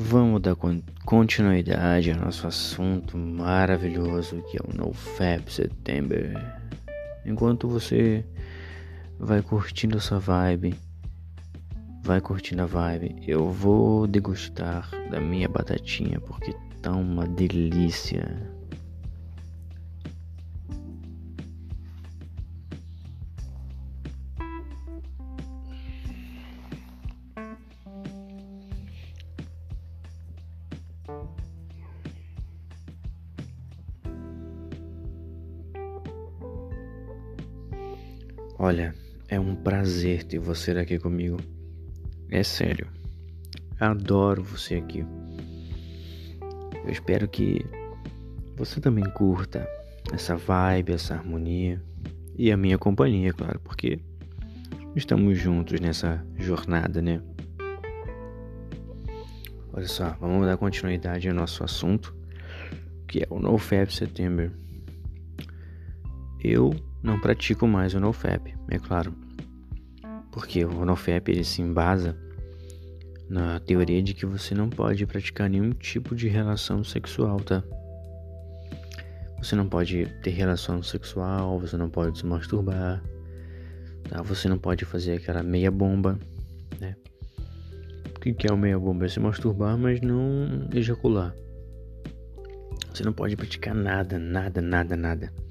Vamos dar continuidade ao nosso assunto maravilhoso que é o NoFap September. Enquanto você vai curtindo essa vibe, vai curtindo a vibe, eu vou degustar da minha batatinha porque tá uma delícia. Olha, é um prazer ter você aqui comigo. É sério. Adoro você aqui. Eu espero que você também curta essa vibe, essa harmonia e a minha companhia, claro, porque estamos juntos nessa jornada, né? Olha só, vamos dar continuidade ao nosso assunto, que é o NoFap September. Eu não pratico mais o NoFap, é claro. Porque o NoFap ele se embasa na teoria de que você não pode praticar nenhum tipo de relação sexual, tá? Você não pode ter relação sexual, você não pode se masturbar, tá? Você não pode fazer aquela meia bomba, né? O que é o meia bomba? É se masturbar, mas não ejacular. Você não pode praticar nada, nada, nada, nada.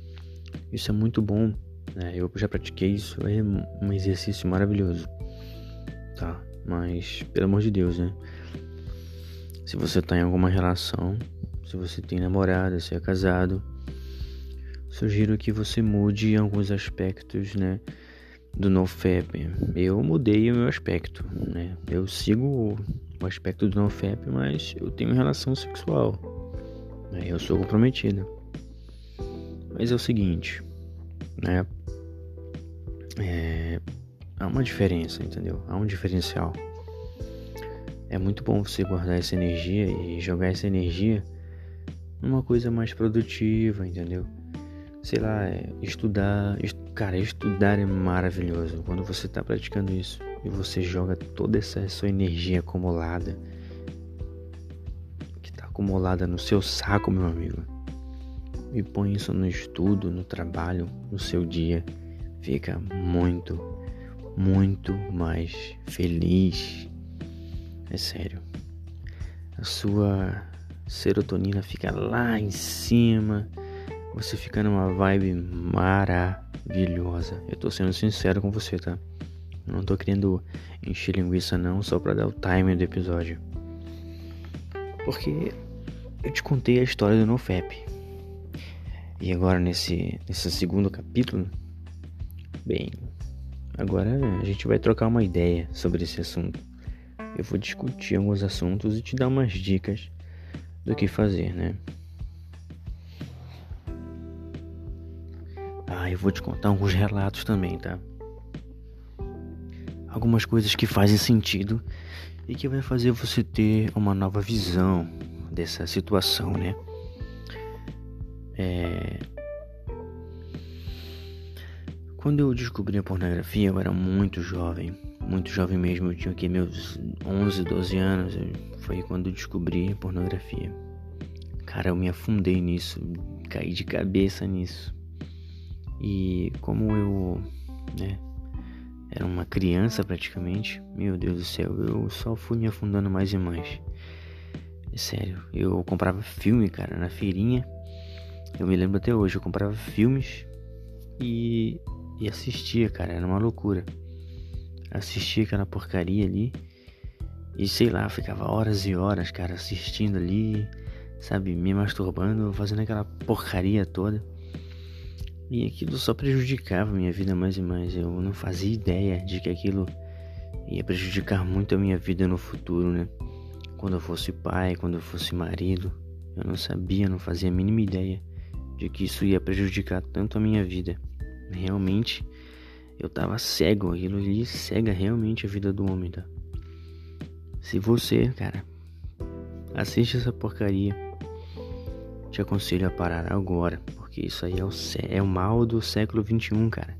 Isso é muito bom, né? Eu já pratiquei isso, é um exercício maravilhoso, tá? Mas, pelo amor de Deus, né? Se você tá em alguma relação, se você tem namorada, se é casado, sugiro que você mude alguns aspectos, né? Do NoFap. Eu mudei o meu aspecto, né? Eu sigo o aspecto do NoFap, mas eu tenho relação sexual. Né? Eu sou comprometida. Mas é o seguinte, né? É, há uma diferença, entendeu? Há um diferencial. É muito bom você guardar essa energia e jogar essa energia numa coisa mais produtiva, entendeu? Sei lá, é estudar. Est cara, estudar é maravilhoso. Quando você está praticando isso e você joga toda essa sua energia acumulada, que está acumulada no seu saco, meu amigo e põe isso no estudo, no trabalho, no seu dia, fica muito, muito mais feliz. É sério. A sua serotonina fica lá em cima. Você fica numa vibe maravilhosa. Eu tô sendo sincero com você, tá? Não tô querendo encher linguiça não, só pra dar o time do episódio. Porque eu te contei a história do NoFap. E agora nesse, nesse segundo capítulo, bem, agora a gente vai trocar uma ideia sobre esse assunto. Eu vou discutir alguns assuntos e te dar umas dicas do que fazer, né? Ah, eu vou te contar alguns relatos também, tá? Algumas coisas que fazem sentido e que vai fazer você ter uma nova visão dessa situação, né? É... Quando eu descobri a pornografia, eu era muito jovem, muito jovem mesmo. Eu tinha aqui meus 11, 12 anos. Foi quando eu descobri a pornografia. Cara, eu me afundei nisso, caí de cabeça nisso. E como eu, né, era uma criança praticamente, meu Deus do céu, eu só fui me afundando mais e mais. É sério, eu comprava filme, cara, na feirinha eu me lembro até hoje, eu comprava filmes e, e assistia, cara, era uma loucura. Assistia aquela porcaria ali e sei lá, ficava horas e horas, cara, assistindo ali, sabe, me masturbando, fazendo aquela porcaria toda. E aquilo só prejudicava minha vida mais e mais. Eu não fazia ideia de que aquilo ia prejudicar muito a minha vida no futuro, né? Quando eu fosse pai, quando eu fosse marido, eu não sabia, não fazia a mínima ideia de que isso ia prejudicar tanto a minha vida. Realmente, eu tava cego, aquilo ali cega realmente a vida do homem, tá? Se você, cara, assiste essa porcaria, te aconselho a parar agora, porque isso aí é o, é o mal do século 21, cara.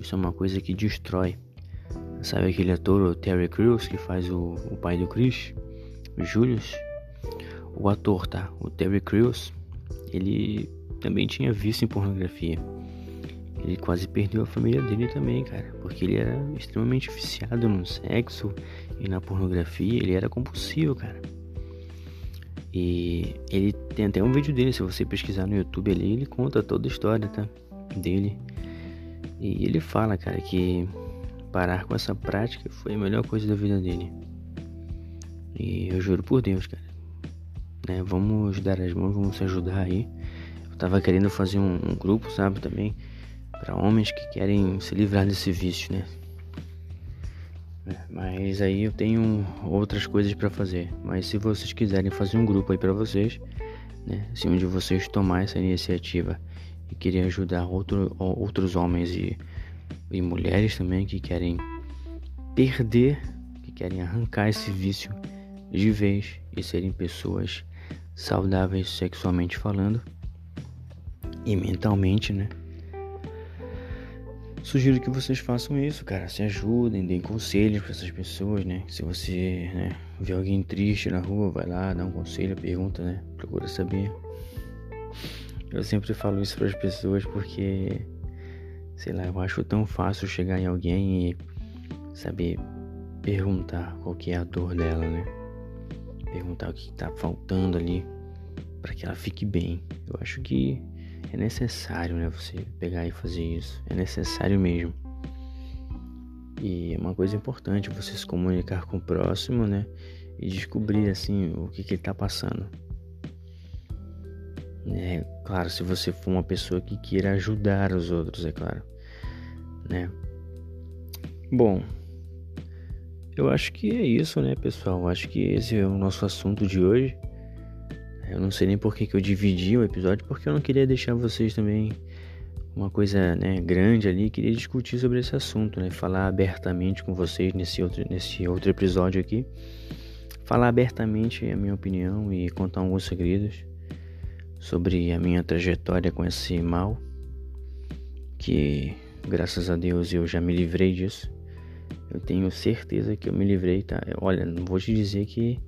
Isso é uma coisa que destrói. Sabe aquele ator, o Terry Crews, que faz o, o pai do Chris? Julius, o ator, tá? O Terry Crews, ele também tinha vício em pornografia. Ele quase perdeu a família dele também, cara, porque ele era extremamente viciado no sexo e na pornografia, ele era compulsivo, cara. E ele tem até um vídeo dele, se você pesquisar no YouTube ali, ele conta toda a história, tá? Dele. E ele fala, cara, que parar com essa prática foi a melhor coisa da vida dele. E eu juro por Deus, cara. Né? Vamos dar as mãos, vamos se ajudar aí. Eu tava querendo fazer um, um grupo, sabe, também, para homens que querem se livrar desse vício, né? É, mas aí eu tenho outras coisas para fazer. Mas se vocês quiserem fazer um grupo aí para vocês, né? Se um de vocês tomar essa iniciativa e querer ajudar outro, outros homens e, e mulheres também que querem perder, que querem arrancar esse vício de vez e serem pessoas saudáveis sexualmente falando e mentalmente, né? Sugiro que vocês façam isso, cara. Se ajudem, deem conselhos para essas pessoas, né? Se você né, vê alguém triste na rua, vai lá, dá um conselho, pergunta, né? Procura saber. Eu sempre falo isso para as pessoas porque, sei lá, eu acho tão fácil chegar em alguém e saber perguntar qual que é a dor dela, né? Perguntar o que tá faltando ali para que ela fique bem. Eu acho que é necessário, né? Você pegar e fazer isso. É necessário mesmo. E é uma coisa importante você se comunicar com o próximo, né? E descobrir assim o que, que ele tá passando. É claro, se você for uma pessoa que queira ajudar os outros, é claro, né? Bom, eu acho que é isso, né, pessoal? Acho que esse é o nosso assunto de hoje. Eu não sei nem por que, que eu dividi o episódio, porque eu não queria deixar vocês também uma coisa né, grande ali. Queria discutir sobre esse assunto, né? Falar abertamente com vocês nesse outro, nesse outro episódio aqui. Falar abertamente a minha opinião e contar alguns segredos sobre a minha trajetória com esse mal. Que graças a Deus eu já me livrei disso. Eu tenho certeza que eu me livrei, tá? Olha, não vou te dizer que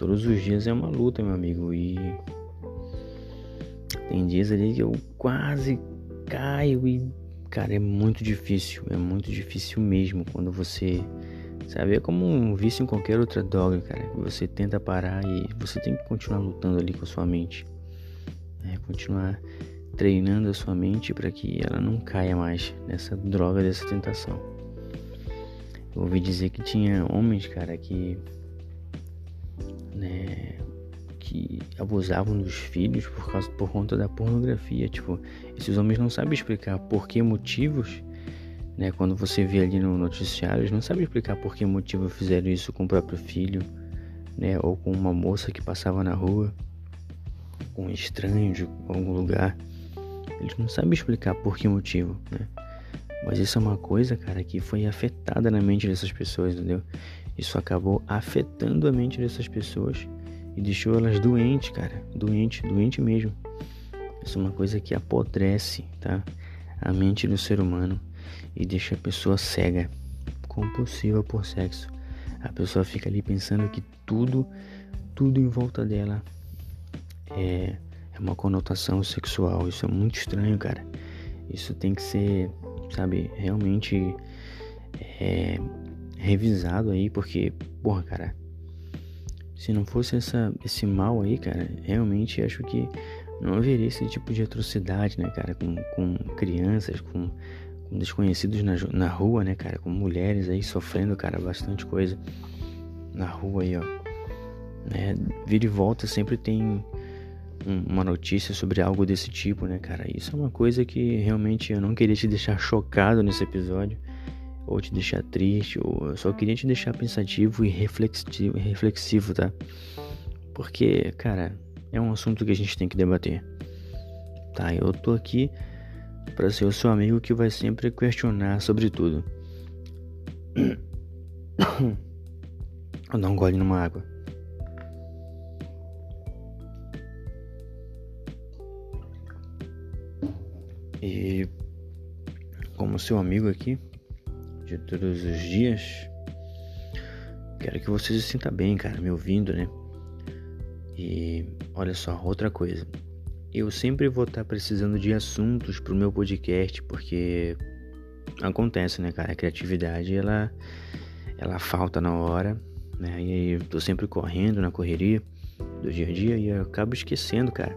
Todos os dias é uma luta, meu amigo. E tem dias ali que eu quase caio e, cara, é muito difícil. É muito difícil mesmo quando você. Sabe, é como um vício em qualquer outra droga, cara. Você tenta parar e você tem que continuar lutando ali com a sua mente. É, continuar treinando a sua mente para que ela não caia mais nessa droga, dessa tentação. Eu ouvi dizer que tinha homens, cara, que né, que abusavam dos filhos por causa por conta da pornografia. Tipo, esses homens não sabem explicar por que motivos, né? Quando você vê ali no noticiário, eles não sabem explicar por que motivo fizeram isso com o próprio filho, né? Ou com uma moça que passava na rua, com um estranho de algum lugar. Eles não sabem explicar por que motivo, né? Mas isso é uma coisa, cara, que foi afetada na mente dessas pessoas, entendeu? Isso acabou afetando a mente dessas pessoas e deixou elas doentes, cara. Doente, doente mesmo. Isso é uma coisa que apodrece, tá? A mente do ser humano e deixa a pessoa cega, compulsiva por sexo. A pessoa fica ali pensando que tudo, tudo em volta dela é, é uma conotação sexual. Isso é muito estranho, cara. Isso tem que ser, sabe, realmente é, revisado aí, porque, porra, cara, se não fosse essa, esse mal aí, cara, realmente acho que não haveria esse tipo de atrocidade, né, cara, com, com crianças, com, com desconhecidos na, na rua, né, cara, com mulheres aí sofrendo, cara, bastante coisa na rua aí, ó. Né, vira e volta sempre tem uma notícia sobre algo desse tipo, né, cara? Isso é uma coisa que realmente eu não queria te deixar chocado nesse episódio ou te deixar triste, ou eu só queria te deixar pensativo e reflexivo, reflexivo, tá? Porque, cara, é um assunto que a gente tem que debater. Tá, eu tô aqui para ser o seu amigo que vai sempre questionar sobre tudo. Vou dar um gole numa água. E como seu amigo aqui, de todos os dias. Quero que você se sinta bem, cara, me ouvindo, né? E olha só, outra coisa. Eu sempre vou estar precisando de assuntos pro meu podcast, porque acontece, né, cara? A criatividade, ela, ela falta na hora, né? E tô sempre correndo na correria do dia a dia e eu acabo esquecendo, cara.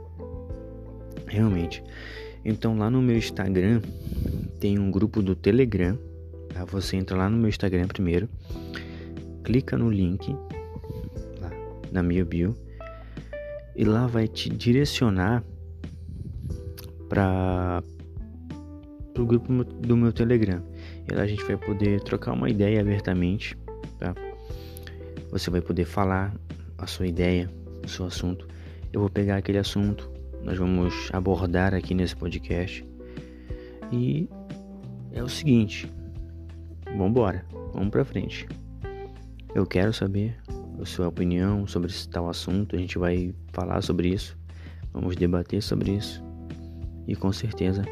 Realmente. Então lá no meu Instagram tem um grupo do Telegram. Tá? Você entra lá no meu Instagram primeiro, clica no link lá na minha bio e lá vai te direcionar para o grupo do meu Telegram. E lá a gente vai poder trocar uma ideia abertamente, tá? Você vai poder falar a sua ideia, o seu assunto. Eu vou pegar aquele assunto, nós vamos abordar aqui nesse podcast. E é o seguinte, vamos embora, vamos para frente. Eu quero saber a sua opinião sobre esse tal assunto, a gente vai falar sobre isso, vamos debater sobre isso. E com certeza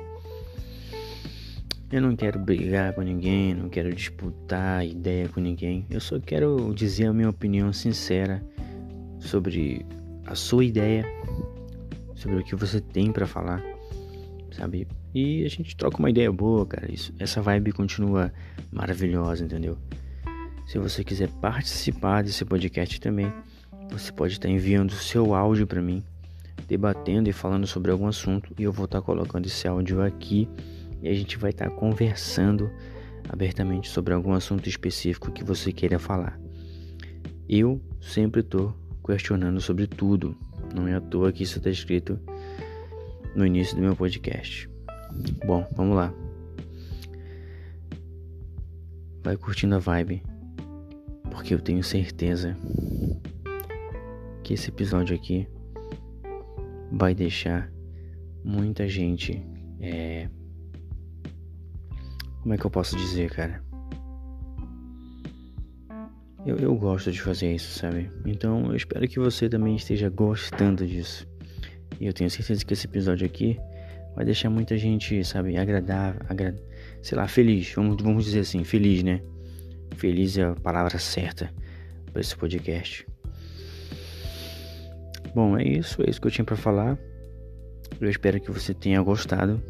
eu não quero brigar com ninguém, não quero disputar ideia com ninguém. Eu só quero dizer a minha opinião sincera sobre a sua ideia, sobre o que você tem para falar, sabe? E a gente troca uma ideia boa, cara. Isso, essa vibe continua maravilhosa, entendeu? Se você quiser participar desse podcast também, você pode estar enviando seu áudio para mim, debatendo e falando sobre algum assunto, e eu vou estar colocando esse áudio aqui e a gente vai estar conversando abertamente sobre algum assunto específico que você queira falar. Eu sempre estou questionando sobre tudo, não é à toa que isso está escrito no início do meu podcast. Bom, vamos lá. Vai curtindo a vibe, porque eu tenho certeza que esse episódio aqui vai deixar muita gente é, como é que eu posso dizer, cara? Eu, eu gosto de fazer isso, sabe? Então eu espero que você também esteja gostando disso. E eu tenho certeza que esse episódio aqui vai deixar muita gente, sabe, agradável, agra... sei lá, feliz. Vamos, vamos dizer assim, feliz, né? Feliz é a palavra certa para esse podcast. Bom, é isso, é isso que eu tinha para falar. Eu espero que você tenha gostado.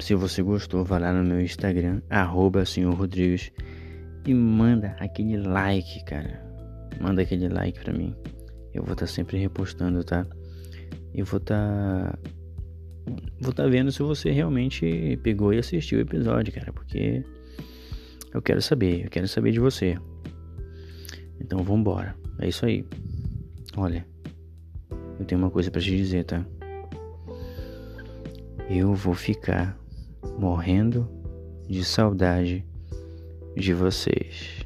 Se você gostou, vá lá no meu Instagram, arroba senhor Rodrigues, e manda aquele like, cara. Manda aquele like pra mim. Eu vou estar tá sempre repostando, tá? E vou estar. Tá... Vou estar tá vendo se você realmente pegou e assistiu o episódio, cara. Porque eu quero saber, eu quero saber de você. Então vambora. É isso aí. Olha, eu tenho uma coisa para te dizer, tá? Eu vou ficar morrendo de saudade de vocês.